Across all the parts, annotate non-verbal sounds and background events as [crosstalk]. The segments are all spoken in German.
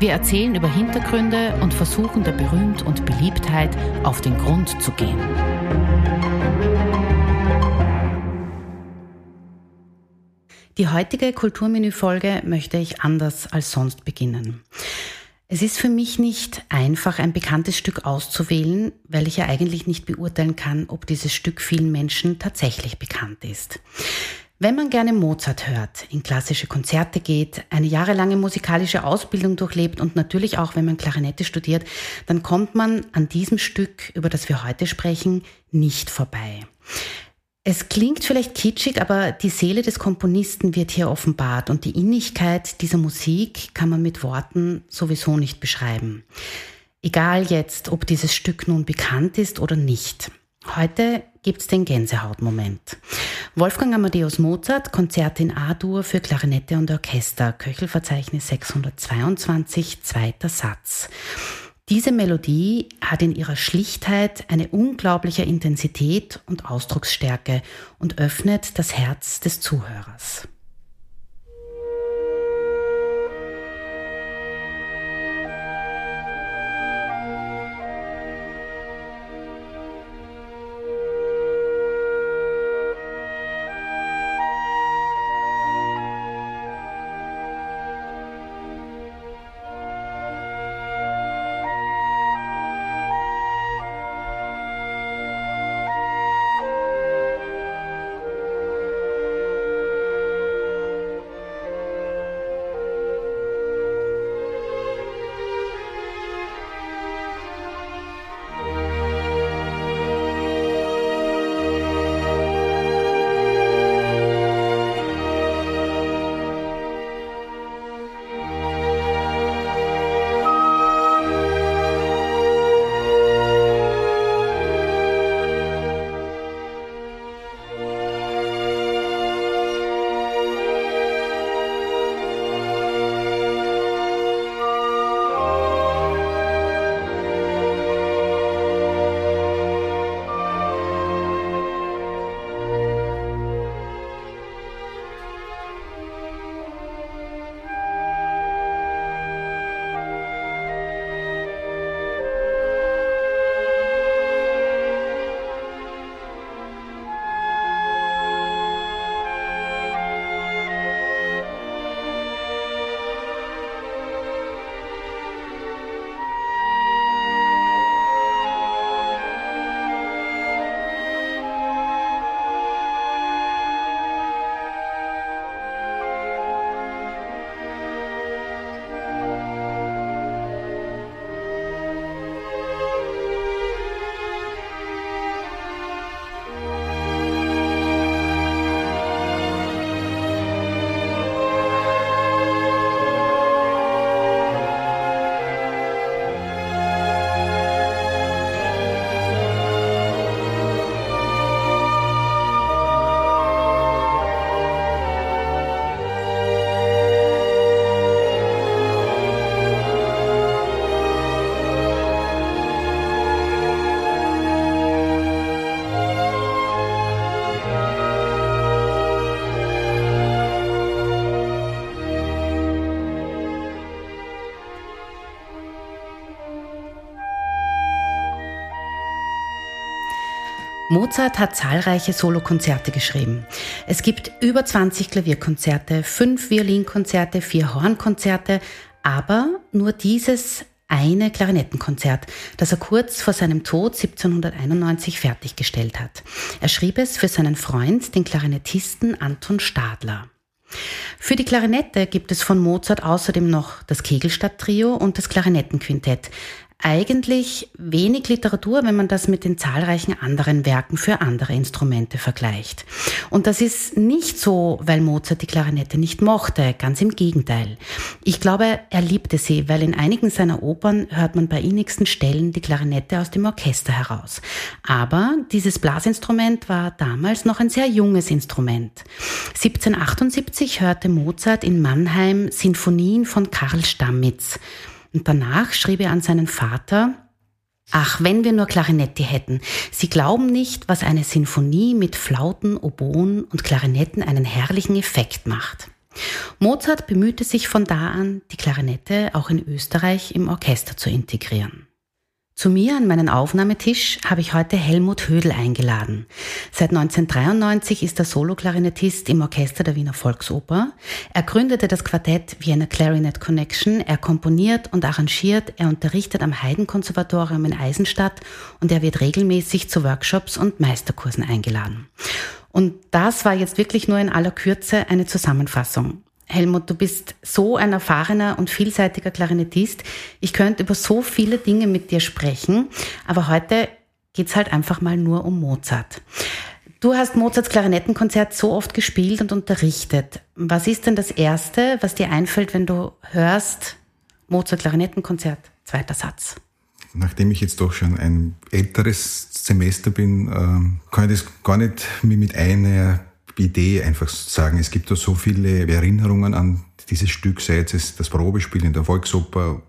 Wir erzählen über Hintergründe und versuchen der Berühmt und Beliebtheit auf den Grund zu gehen. Die heutige Kulturmenü-Folge möchte ich anders als sonst beginnen. Es ist für mich nicht einfach, ein bekanntes Stück auszuwählen, weil ich ja eigentlich nicht beurteilen kann, ob dieses Stück vielen Menschen tatsächlich bekannt ist. Wenn man gerne Mozart hört, in klassische Konzerte geht, eine jahrelange musikalische Ausbildung durchlebt und natürlich auch, wenn man Klarinette studiert, dann kommt man an diesem Stück, über das wir heute sprechen, nicht vorbei. Es klingt vielleicht kitschig, aber die Seele des Komponisten wird hier offenbart und die Innigkeit dieser Musik kann man mit Worten sowieso nicht beschreiben. Egal jetzt, ob dieses Stück nun bekannt ist oder nicht. Heute gibt's den Gänsehautmoment. Wolfgang Amadeus Mozart, Konzerte in A-Dur für Klarinette und Orchester, Köchelverzeichnis 622, zweiter Satz. Diese Melodie hat in ihrer Schlichtheit eine unglaubliche Intensität und Ausdrucksstärke und öffnet das Herz des Zuhörers. Mozart hat zahlreiche Solokonzerte geschrieben. Es gibt über 20 Klavierkonzerte, fünf Violinkonzerte, vier Hornkonzerte, aber nur dieses eine Klarinettenkonzert, das er kurz vor seinem Tod 1791 fertiggestellt hat. Er schrieb es für seinen Freund, den Klarinettisten Anton Stadler. Für die Klarinette gibt es von Mozart außerdem noch das Kegelstadt-Trio und das Klarinettenquintett, Eigentlich wenig Literatur, wenn man das mit den zahlreichen anderen Werken für andere Instrumente vergleicht. Und das ist nicht so, weil Mozart die Klarinette nicht mochte, ganz im Gegenteil. Ich glaube, er liebte sie, weil in einigen seiner Opern hört man bei innigsten Stellen die Klarinette aus dem Orchester heraus. Aber dieses Blasinstrument war damals noch ein sehr junges Instrument. 1778 hörte Mozart in Mannheim Sinfonien von Karl Stammitz. Und danach schrieb er an seinen Vater, Ach, wenn wir nur Klarinetti hätten. Sie glauben nicht, was eine Sinfonie mit Flauten, Oboen und Klarinetten einen herrlichen Effekt macht. Mozart bemühte sich von da an, die Klarinette auch in Österreich im Orchester zu integrieren. Zu mir an meinen Aufnahmetisch habe ich heute Helmut Hödel eingeladen. Seit 1993 ist er Solo-Klarinettist im Orchester der Wiener Volksoper. Er gründete das Quartett Vienna Clarinet Connection. Er komponiert und arrangiert. Er unterrichtet am Heidenkonservatorium in Eisenstadt und er wird regelmäßig zu Workshops und Meisterkursen eingeladen. Und das war jetzt wirklich nur in aller Kürze eine Zusammenfassung. Helmut, du bist so ein erfahrener und vielseitiger Klarinettist. Ich könnte über so viele Dinge mit dir sprechen, aber heute geht's halt einfach mal nur um Mozart. Du hast Mozarts Klarinettenkonzert so oft gespielt und unterrichtet. Was ist denn das Erste, was dir einfällt, wenn du hörst Mozart Klarinettenkonzert, zweiter Satz? Nachdem ich jetzt doch schon ein älteres Semester bin, ähm, kann ich das gar nicht mit einer Idee einfach sagen, es gibt da so viele Erinnerungen an dieses Stück, sei es das Probespiel in der Volksoper,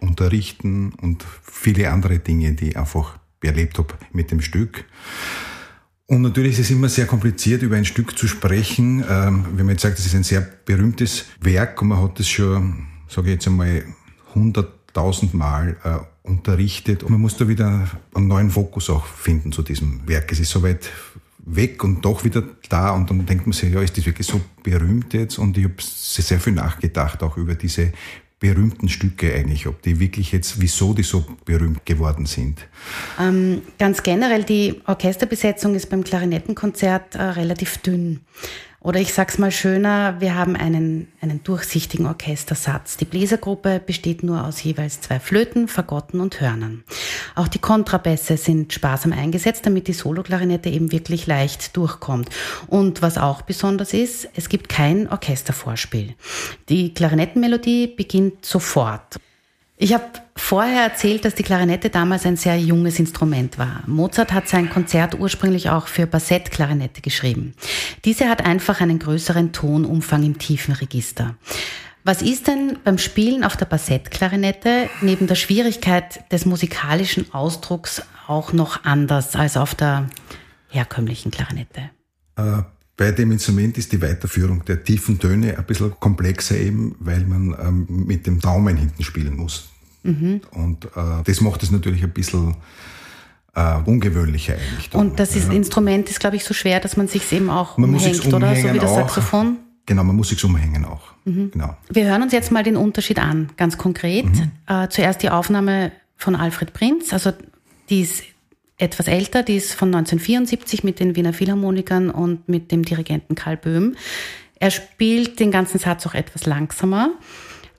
Unterrichten und viele andere Dinge, die ich einfach erlebt habe mit dem Stück. Und natürlich ist es immer sehr kompliziert, über ein Stück zu sprechen. Ähm, wenn man jetzt sagt, es ist ein sehr berühmtes Werk und man hat es schon, sage ich jetzt einmal, hunderttausend Mal äh, unterrichtet und man muss da wieder einen neuen Fokus auch finden zu diesem Werk. Es ist soweit weg und doch wieder da und dann denkt man sich, ja, ist das wirklich so berühmt jetzt? Und ich habe sehr viel nachgedacht auch über diese berühmten Stücke eigentlich, ob die wirklich jetzt, wieso die so berühmt geworden sind? Ähm, ganz generell, die Orchesterbesetzung ist beim Klarinettenkonzert äh, relativ dünn. Oder ich sag's mal schöner, wir haben einen, einen durchsichtigen Orchestersatz. Die Bläsergruppe besteht nur aus jeweils zwei Flöten, Fagotten und Hörnern. Auch die Kontrabässe sind sparsam eingesetzt, damit die Soloklarinette eben wirklich leicht durchkommt. Und was auch besonders ist, es gibt kein Orchestervorspiel. Die Klarinettenmelodie beginnt sofort. Ich habe vorher erzählt, dass die Klarinette damals ein sehr junges Instrument war. Mozart hat sein Konzert ursprünglich auch für Bassett-Klarinette geschrieben. Diese hat einfach einen größeren Tonumfang im tiefen Register. Was ist denn beim Spielen auf der Bassett-Klarinette neben der Schwierigkeit des musikalischen Ausdrucks auch noch anders als auf der herkömmlichen Klarinette? Äh, bei dem Instrument ist die Weiterführung der tiefen Töne ein bisschen komplexer eben, weil man ähm, mit dem Daumen hinten spielen muss. Mhm. Und äh, das macht es natürlich ein bisschen äh, ungewöhnlicher eigentlich. Dann. Und das ist, ja. Instrument ist, glaube ich, so schwer, dass man sich eben auch man umhängt, oder? So wie das auch. Saxophon? Genau, man muss sich umhängen auch. Mhm. Genau. Wir hören uns jetzt mal den Unterschied an, ganz konkret. Mhm. Äh, zuerst die Aufnahme von Alfred Prinz, also die ist etwas älter, die ist von 1974 mit den Wiener Philharmonikern und mit dem Dirigenten Karl Böhm. Er spielt den ganzen Satz auch etwas langsamer.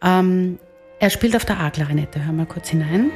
Ähm, er spielt auf der A-Klarinette. Hör mal kurz hinein.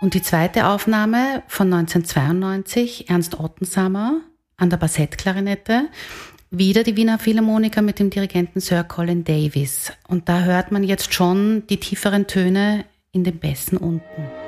Und die zweite Aufnahme von 1992, Ernst Ottensamer, an der Bassettklarinette. Wieder die Wiener Philharmoniker mit dem Dirigenten Sir Colin Davis. Und da hört man jetzt schon die tieferen Töne in den Bässen unten.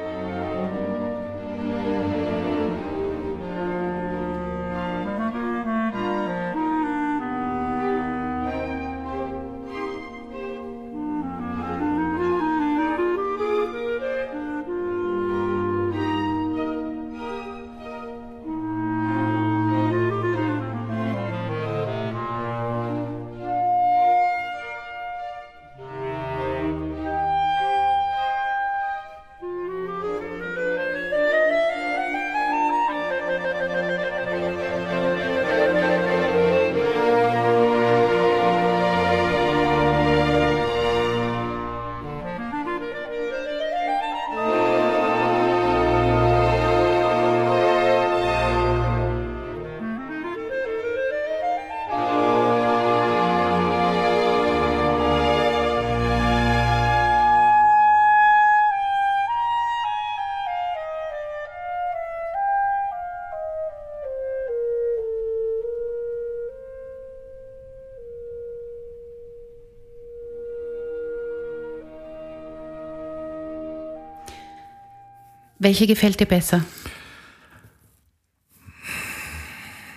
Welche gefällt dir besser?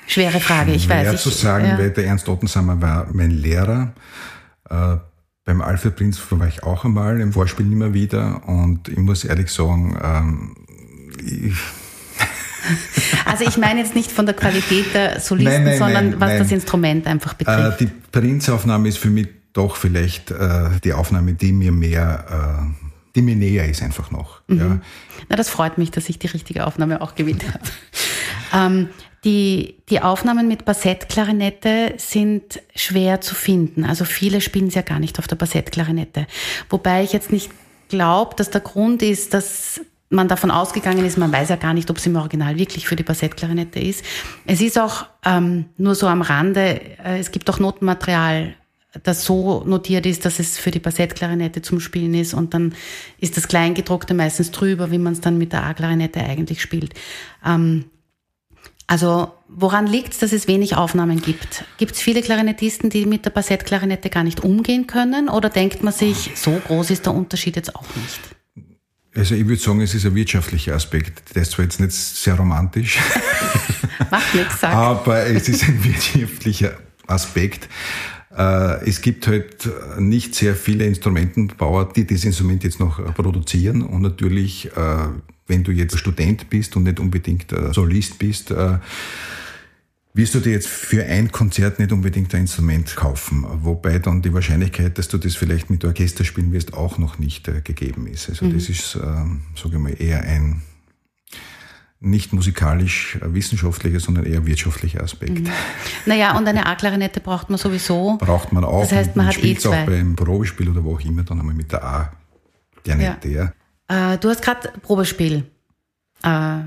Schwere Frage, ich Schwer weiß. Schwer zu sagen, ja. weil der Ernst Ottensammer war mein Lehrer. Äh, beim Alfred Prinz war ich auch einmal, im Vorspiel immer wieder. Und ich muss ehrlich sagen, ähm, ich [laughs] also ich meine jetzt nicht von der Qualität der Solisten, nein, nein, sondern nein, was das Instrument einfach äh, betrifft. Äh, die Prinz-Aufnahme ist für mich doch vielleicht äh, die Aufnahme, die mir mehr äh, die mir näher ist einfach noch. Mhm. Ja. Na, das freut mich, dass ich die richtige Aufnahme auch gewählt habe. [laughs] ähm, die, die Aufnahmen mit Bassettklarinette sind schwer zu finden. Also viele spielen es ja gar nicht auf der Bassettklarinette. Wobei ich jetzt nicht glaube, dass der Grund ist, dass man davon ausgegangen ist, man weiß ja gar nicht, ob es im Original wirklich für die Bassettklarinette ist. Es ist auch ähm, nur so am Rande, äh, es gibt auch Notenmaterial das so notiert ist, dass es für die Bassettklarinette zum Spielen ist und dann ist das Kleingedruckte meistens drüber, wie man es dann mit der A-Klarinette eigentlich spielt. Ähm, also woran liegt es, dass es wenig Aufnahmen gibt? Gibt es viele Klarinettisten, die mit der Bassettklarinette gar nicht umgehen können oder denkt man sich, so groß ist der Unterschied jetzt auch nicht? Also ich würde sagen, es ist ein wirtschaftlicher Aspekt. Der ist zwar jetzt nicht sehr romantisch. [laughs] Macht nichts, sag. Aber es ist ein wirtschaftlicher Aspekt. Äh, es gibt halt nicht sehr viele Instrumentenbauer, die das Instrument jetzt noch äh, produzieren. Und natürlich, äh, wenn du jetzt Student bist und nicht unbedingt Solist bist, wirst du dir jetzt für ein Konzert nicht unbedingt ein Instrument kaufen. Wobei dann die Wahrscheinlichkeit, dass du das vielleicht mit Orchester spielen wirst, auch noch nicht gegeben ist. Also mhm. das ist, sage ich mal, eher ein nicht musikalisch äh, wissenschaftlicher, sondern eher wirtschaftlicher Aspekt. Mhm. Naja, und eine A-Klarinette braucht man sowieso. Braucht man auch. Das heißt, man, man hat eh zwei. auch beim Probespiel oder wo auch immer, dann einmal mit der A-Klarinette. Ja. ja. Äh, du hast gerade Probespiel äh,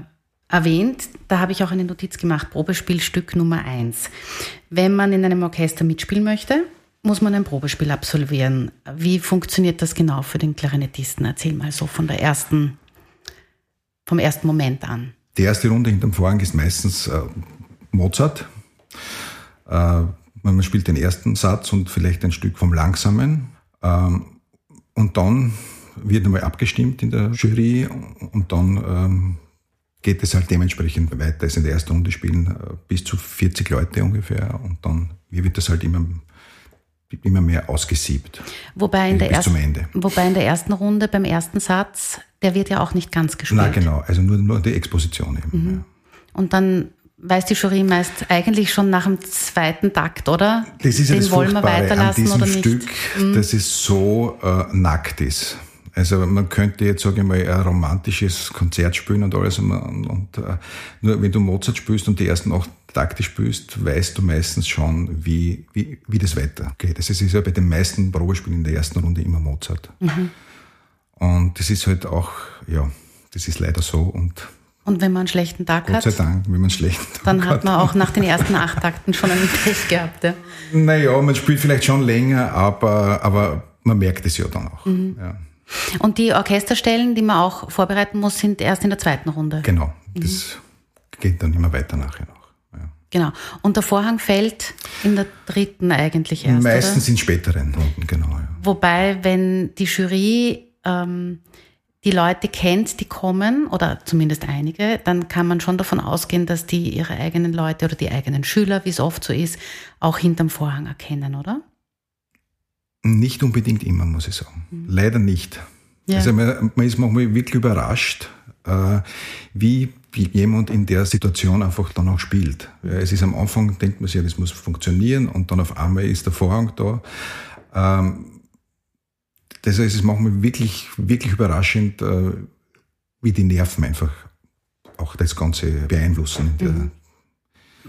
erwähnt. Da habe ich auch eine Notiz gemacht. Probespielstück Nummer eins. Wenn man in einem Orchester mitspielen möchte, muss man ein Probespiel absolvieren. Wie funktioniert das genau für den Klarinettisten? Erzähl mal so von der ersten, vom ersten Moment an. Die erste Runde hinterm Vorhang ist meistens äh, Mozart. Äh, man spielt den ersten Satz und vielleicht ein Stück vom Langsamen. Ähm, und dann wird einmal abgestimmt in der Jury und dann ähm, geht es halt dementsprechend weiter. Also in der ersten Runde spielen äh, bis zu 40 Leute ungefähr und dann wird das halt immer immer mehr ausgesiebt. Wobei in, der ersten, wobei in der ersten Runde beim ersten Satz, der wird ja auch nicht ganz gespielt. Na genau, also nur, nur die Exposition eben. Mhm. Ja. Und dann weiß die Jury meist eigentlich schon nach dem zweiten Takt, oder? Das ist ja Den das wollen wir weiterlassen an diesem oder nicht? Stück, mhm. dass es so äh, nackt ist. Also man könnte jetzt, sage ich mal, ein romantisches Konzert spielen und alles. Und, und uh, nur wenn du Mozart spielst und die ersten acht Takte spielst, weißt du meistens schon, wie, wie, wie das weitergeht. Also es ist ja bei den meisten Probespielen in der ersten Runde immer Mozart. Mhm. Und das ist halt auch, ja, das ist leider so. Und und wenn man einen schlechten Tag Gott hat? Gott sei Dank, wenn man einen schlechten Tag Dann hat man auch nach den ersten acht Takten schon einen Pech gehabt. Ja. Naja, man spielt vielleicht schon länger, aber, aber man merkt es ja dann auch. Mhm. Ja. Und die Orchesterstellen, die man auch vorbereiten muss, sind erst in der zweiten Runde. Genau, das mhm. geht dann immer weiter nachher noch. Ja. Genau. Und der Vorhang fällt in der dritten eigentlich erst. Meistens oder? in späteren Runden, genau. Ja. Wobei, wenn die Jury ähm, die Leute kennt, die kommen, oder zumindest einige, dann kann man schon davon ausgehen, dass die ihre eigenen Leute oder die eigenen Schüler, wie es oft so ist, auch hinterm Vorhang erkennen, oder? Nicht unbedingt immer, muss ich sagen. Mhm. Leider nicht. Ja. Also man, man ist manchmal wirklich überrascht, äh, wie jemand in der Situation einfach dann auch spielt. Es ist am Anfang, denkt man sich, das muss funktionieren und dann auf einmal ist der Vorhang da. Ähm, das heißt, es macht mich wirklich, wirklich überraschend, äh, wie die Nerven einfach auch das Ganze beeinflussen. Mhm.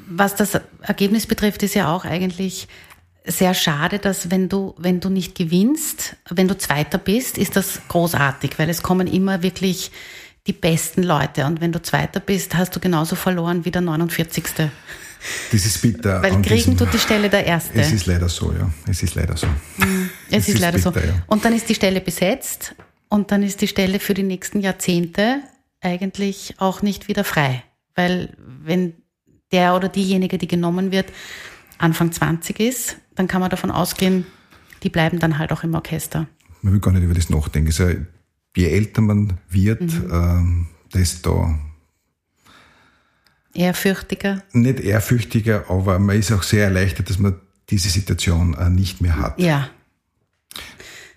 Was das Ergebnis betrifft, ist ja auch eigentlich sehr schade, dass wenn du, wenn du nicht gewinnst, wenn du Zweiter bist, ist das großartig, weil es kommen immer wirklich die besten Leute. Und wenn du Zweiter bist, hast du genauso verloren wie der 49. Das ist bitter. Weil kriegen tut die Stelle der Erste. Es ist leider so, ja. Es ist leider so. Mhm. Es, es, ist, ist leider bitter, so. Ja. Und dann ist die Stelle besetzt und dann ist die Stelle für die nächsten Jahrzehnte eigentlich auch nicht wieder frei. Weil wenn der oder diejenige, die genommen wird, Anfang 20 ist, dann kann man davon ausgehen, die bleiben dann halt auch im Orchester. Man will gar nicht über das nachdenken. Also, je älter man wird, mhm. ähm, desto Ehrfürchtiger? Nicht ehrfürchtiger, aber man ist auch sehr erleichtert, dass man diese Situation äh, nicht mehr hat. Ja.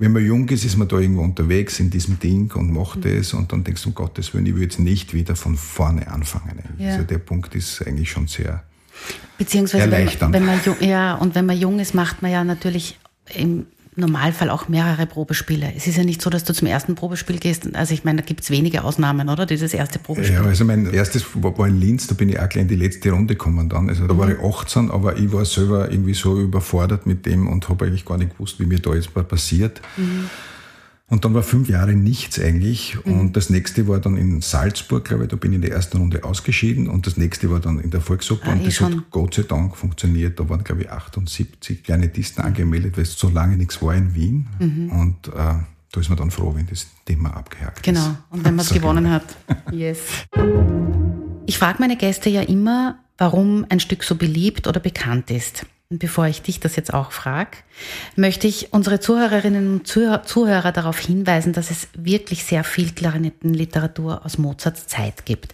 Wenn man jung ist, ist man da irgendwo unterwegs in diesem Ding und macht mhm. es und dann denkst du, um Gottes Willen, ich will jetzt nicht wieder von vorne anfangen. Ja. Also der Punkt ist eigentlich schon sehr Beziehungsweise erleichternd. Wenn man, wenn man, ja, und wenn man jung ist, macht man ja natürlich im Normalfall auch mehrere Probespiele. Es ist ja nicht so, dass du zum ersten Probespiel gehst. Also ich meine, da gibt es wenige Ausnahmen, oder? Dieses erste Probespiel. Ja, also mein erstes war in Linz, da bin ich auch gleich in die letzte Runde gekommen dann. Also da mhm. war ich 18, aber ich war selber irgendwie so überfordert mit dem und habe eigentlich gar nicht gewusst, wie mir da jetzt passiert. Mhm. Und dann war fünf Jahre nichts eigentlich. Mhm. Und das nächste war dann in Salzburg, glaube ich, da bin ich in der ersten Runde ausgeschieden. Und das nächste war dann in der Volksoper. Ah, und das schon. hat Gott sei Dank funktioniert. Da waren, glaube ich, 78 kleine Disten angemeldet, weil es so lange nichts war in Wien. Mhm. Und äh, da ist man dann froh, wenn das Thema abgehakt genau. ist. Genau. Und wenn man [laughs] es gewonnen hat. Yes. Ich frage meine Gäste ja immer, warum ein Stück so beliebt oder bekannt ist. Bevor ich dich das jetzt auch frage, möchte ich unsere Zuhörerinnen und Zuhörer darauf hinweisen, dass es wirklich sehr viel Klarinettenliteratur aus Mozarts Zeit gibt.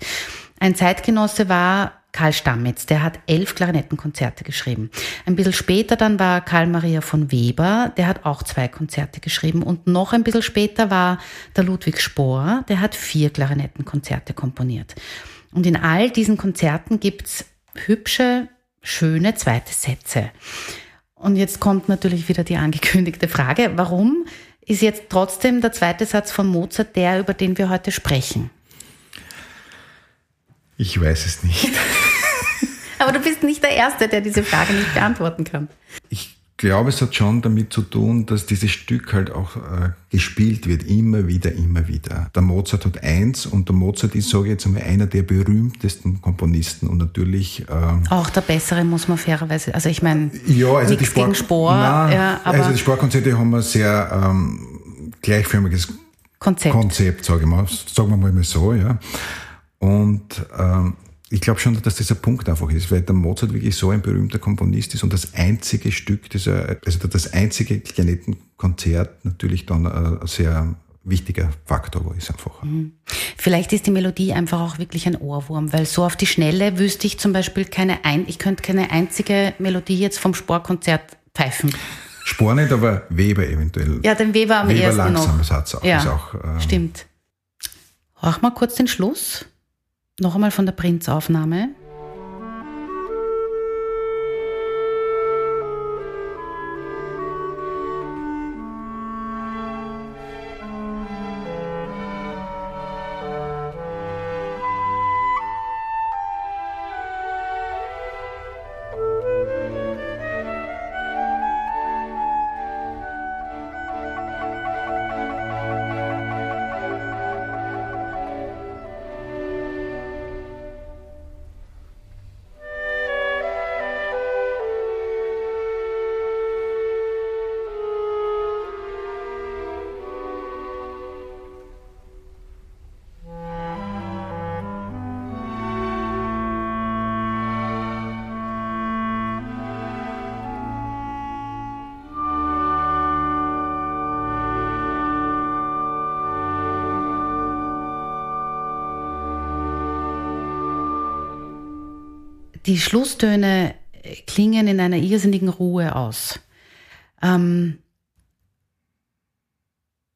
Ein Zeitgenosse war Karl Stammitz, der hat elf Klarinettenkonzerte geschrieben. Ein bisschen später dann war Karl Maria von Weber, der hat auch zwei Konzerte geschrieben. Und noch ein bisschen später war der Ludwig Spohr, der hat vier Klarinettenkonzerte komponiert. Und in all diesen Konzerten gibt's hübsche, schöne zweite Sätze. Und jetzt kommt natürlich wieder die angekündigte Frage, warum ist jetzt trotzdem der zweite Satz von Mozart der, über den wir heute sprechen? Ich weiß es nicht. [laughs] Aber du bist nicht der Erste, der diese Frage nicht beantworten kann. Ich glaube, es hat schon damit zu tun, dass dieses Stück halt auch äh, gespielt wird, immer wieder, immer wieder. Der Mozart hat eins und der Mozart ist, sage ich jetzt einmal, einer der berühmtesten Komponisten und natürlich... Ähm, auch der bessere, muss man fairerweise, also ich meine, ja, also die Spor, Spor. Nein, ja, also die Sportkonzerte haben wir sehr ähm, gleichförmiges Konzept, Konzept sage ich mal, sagen wir mal so, ja. Und ähm, ich glaube schon, dass das ein Punkt einfach ist, weil der Mozart wirklich so ein berühmter Komponist ist und das einzige Stück, das er, also das einzige Klanettenkonzert natürlich dann ein sehr wichtiger Faktor ist einfach. Mhm. Vielleicht ist die Melodie einfach auch wirklich ein Ohrwurm, weil so auf die Schnelle wüsste ich zum Beispiel keine ein, ich könnte keine einzige Melodie jetzt vom Sporkonzert pfeifen. Spor nicht, aber Weber eventuell. Ja, den Weber am Weber ersten langsamer noch. Satz auch. Ja, ist auch ähm, stimmt. Hör mal kurz den Schluss. Noch einmal von der Prinzaufnahme. Die Schlusstöne klingen in einer irrsinnigen Ruhe aus. Ähm,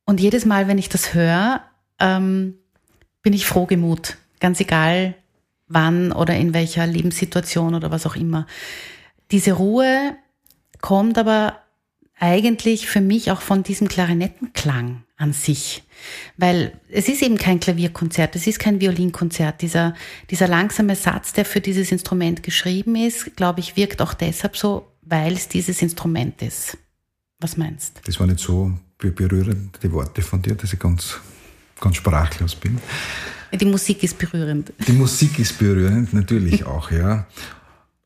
und jedes Mal, wenn ich das höre, ähm, bin ich frohgemut. Ganz egal, wann oder in welcher Lebenssituation oder was auch immer. Diese Ruhe kommt aber eigentlich für mich auch von diesem Klarinettenklang an sich. Weil es ist eben kein Klavierkonzert, es ist kein Violinkonzert. Dieser, dieser langsame Satz, der für dieses Instrument geschrieben ist, glaube ich, wirkt auch deshalb so, weil es dieses Instrument ist. Was meinst? Das war nicht so berührend, die Worte von dir, dass ich ganz, ganz sprachlos bin. Die Musik ist berührend. Die Musik ist berührend, natürlich auch, ja.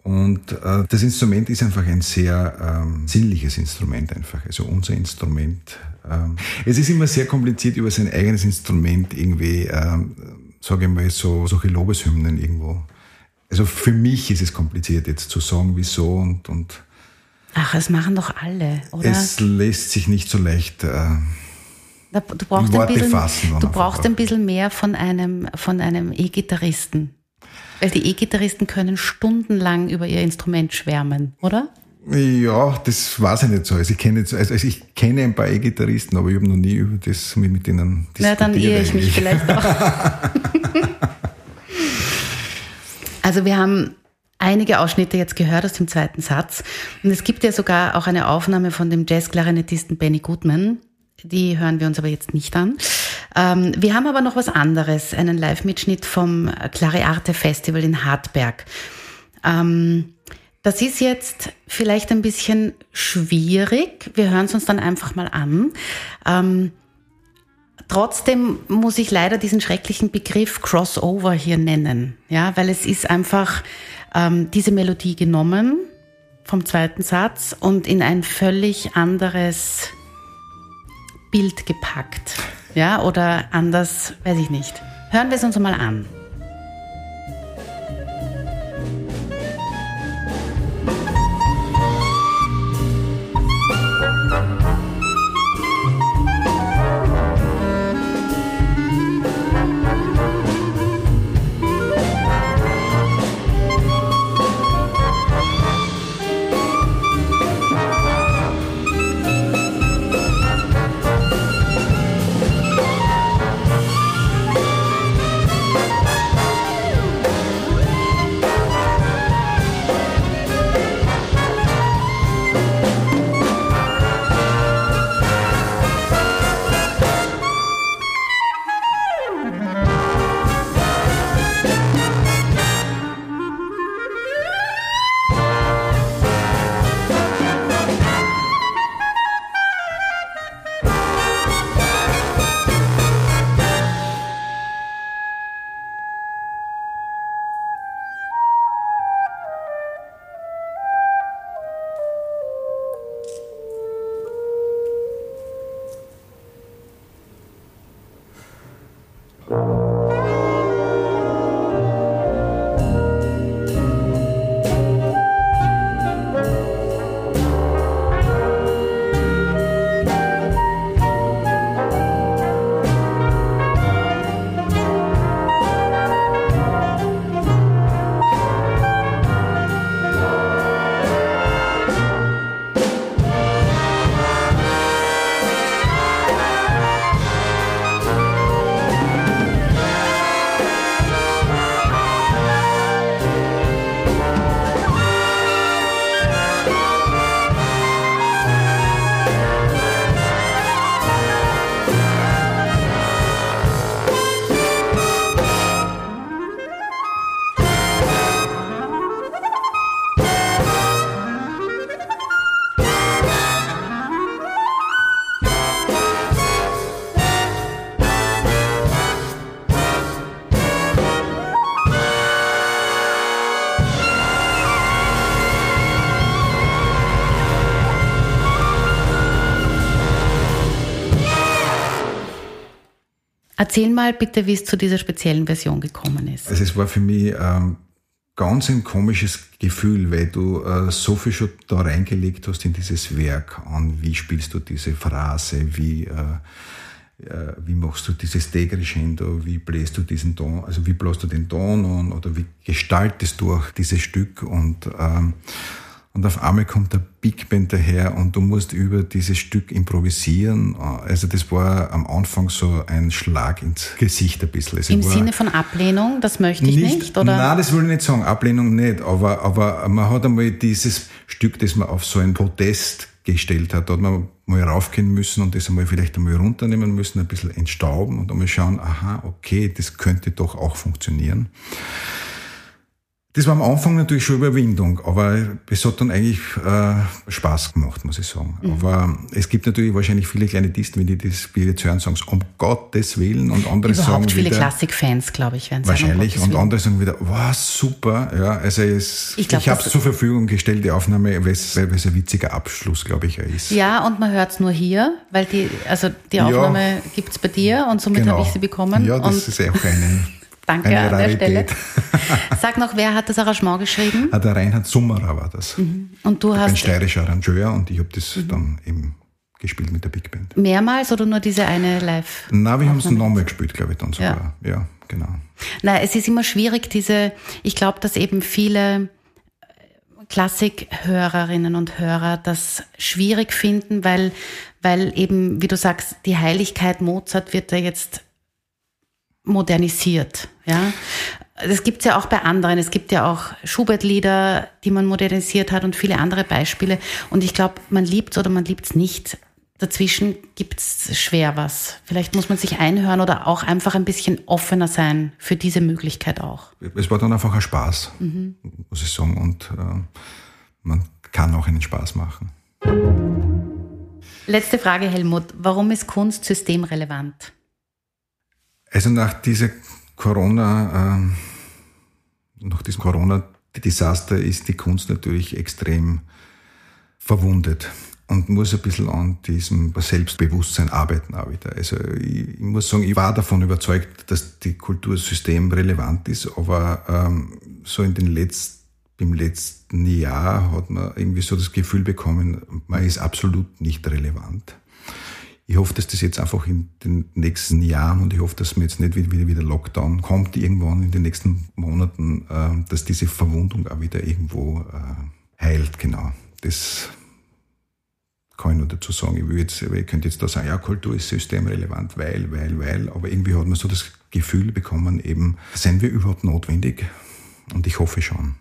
Und äh, das Instrument ist einfach ein sehr ähm, sinnliches Instrument einfach. Also unser Instrument. Ähm, es ist immer sehr kompliziert über sein eigenes Instrument irgendwie, ähm, sage ich mal, so solche Lobeshymnen irgendwo. Also für mich ist es kompliziert jetzt zu sagen, wieso und und. Ach, es machen doch alle, oder? Es lässt sich nicht so leicht. Äh, du brauchst, ein bisschen, du brauchst ein bisschen mehr von einem, von einem E-Gitarristen. Weil die E-Gitarristen können stundenlang über ihr Instrument schwärmen, oder? Ja, das weiß ich nicht so. Also ich kenne, also, also ich kenne ein paar E-Gitarristen, aber ich habe noch nie über das mit, mit denen diskutiert. Na, dann irre ich mich vielleicht auch. [laughs] also wir haben einige Ausschnitte jetzt gehört aus dem zweiten Satz. Und es gibt ja sogar auch eine Aufnahme von dem Jazz-Klarinettisten Benny Goodman. Die hören wir uns aber jetzt nicht an. Ähm, wir haben aber noch was anderes, einen Live-Mitschnitt vom Clarearte Festival in Hartberg. Ähm, das ist jetzt vielleicht ein bisschen schwierig. Wir hören es uns dann einfach mal an. Ähm, trotzdem muss ich leider diesen schrecklichen Begriff Crossover hier nennen, ja, weil es ist einfach ähm, diese Melodie genommen vom zweiten Satz und in ein völlig anderes Bild gepackt. Ja, oder anders, weiß ich nicht. Hören wir es uns mal an. Erzähl mal bitte, wie es zu dieser speziellen Version gekommen ist. Also es war für mich ähm, ganz ein komisches Gefühl, weil du äh, so viel schon da reingelegt hast in dieses Werk an, wie spielst du diese Phrase, wie, äh, wie machst du dieses Degrescendo, wie bläst du diesen Ton, also wie bläst du den Ton an oder wie gestaltest du auch dieses Stück und ähm, und auf einmal kommt der Big Band daher und du musst über dieses Stück improvisieren. Also das war am Anfang so ein Schlag ins Gesicht ein bisschen. Also Im Sinne von Ablehnung, das möchte ich nicht, nicht oder? Nein, das will ich nicht sagen, Ablehnung nicht, aber, aber man hat einmal dieses Stück, das man auf so einen Protest gestellt hat, da hat man mal raufgehen müssen und das einmal vielleicht einmal runternehmen müssen, ein bisschen entstauben und einmal schauen, aha, okay, das könnte doch auch funktionieren. Das war am Anfang natürlich schon Überwindung, aber es hat dann eigentlich äh, Spaß gemacht, muss ich sagen. Mhm. Aber es gibt natürlich wahrscheinlich viele kleine Disten, wenn die das wie jetzt hören, sagen, um Gottes Willen und andere Überhaupt sagen viele Klassikfans, glaube ich, werden sagen. Wahrscheinlich und andere sagen wieder, wow, super. Ja, also es, ich, ich habe es zur Verfügung gestellt, die Aufnahme, weil es ein witziger Abschluss, glaube ich, ist. Ja, und man hört es nur hier, weil die, also die Aufnahme ja, gibt's bei dir und somit genau. habe ich sie bekommen. Ja, das ist auch eine Danke Eine an der Stelle. [laughs] Sag noch, wer hat das Arrangement geschrieben? Ah, der Reinhard Summerer war das. Mhm. Und du ich hast. Ein steirischer Arrangeur und ich habe das mhm. dann eben gespielt mit der Big Band. Mehrmals oder nur diese eine live? Nein, wir haben es nochmal gespielt, glaube ich, dann sogar. Ja, ja genau. Nein, es ist immer schwierig, diese, ich glaube, dass eben viele Klassikhörerinnen und Hörer das schwierig finden, weil, weil eben, wie du sagst, die Heiligkeit Mozart wird da jetzt modernisiert. Ja, das gibt's ja auch bei anderen. Es gibt ja auch Schubert-Lieder, die man modernisiert hat und viele andere Beispiele. Und ich glaube, man liebt's oder man liebt's nicht. Dazwischen gibt's schwer was. Vielleicht muss man sich einhören oder auch einfach ein bisschen offener sein für diese Möglichkeit auch. Es war dann einfach ein Spaß, mhm. muss ich sagen. Und äh, man kann auch einen Spaß machen. Letzte Frage, Helmut. Warum ist Kunst systemrelevant? Also nach dieser Corona, äh, nach diesem Corona-Desaster ist die Kunst natürlich extrem verwundet und muss ein bisschen an diesem Selbstbewusstsein arbeiten auch wieder. Also ich, ich muss sagen, ich war davon überzeugt, dass die Kultursystem relevant ist, aber ähm, so in den letzten, im letzten Jahr hat man irgendwie so das Gefühl bekommen, man ist absolut nicht relevant. Ich hoffe, dass das jetzt einfach in den nächsten Jahren und ich hoffe, dass mir jetzt nicht wieder wieder Lockdown kommt irgendwann in den nächsten Monaten, äh, dass diese Verwundung auch wieder irgendwo äh, heilt. Genau. Das kann ich nur dazu sagen. Ich, will jetzt, ich könnte jetzt da sagen, ja, Kultur ist systemrelevant, weil, weil, weil, aber irgendwie hat man so das Gefühl bekommen, eben, sind wir überhaupt notwendig? Und ich hoffe schon.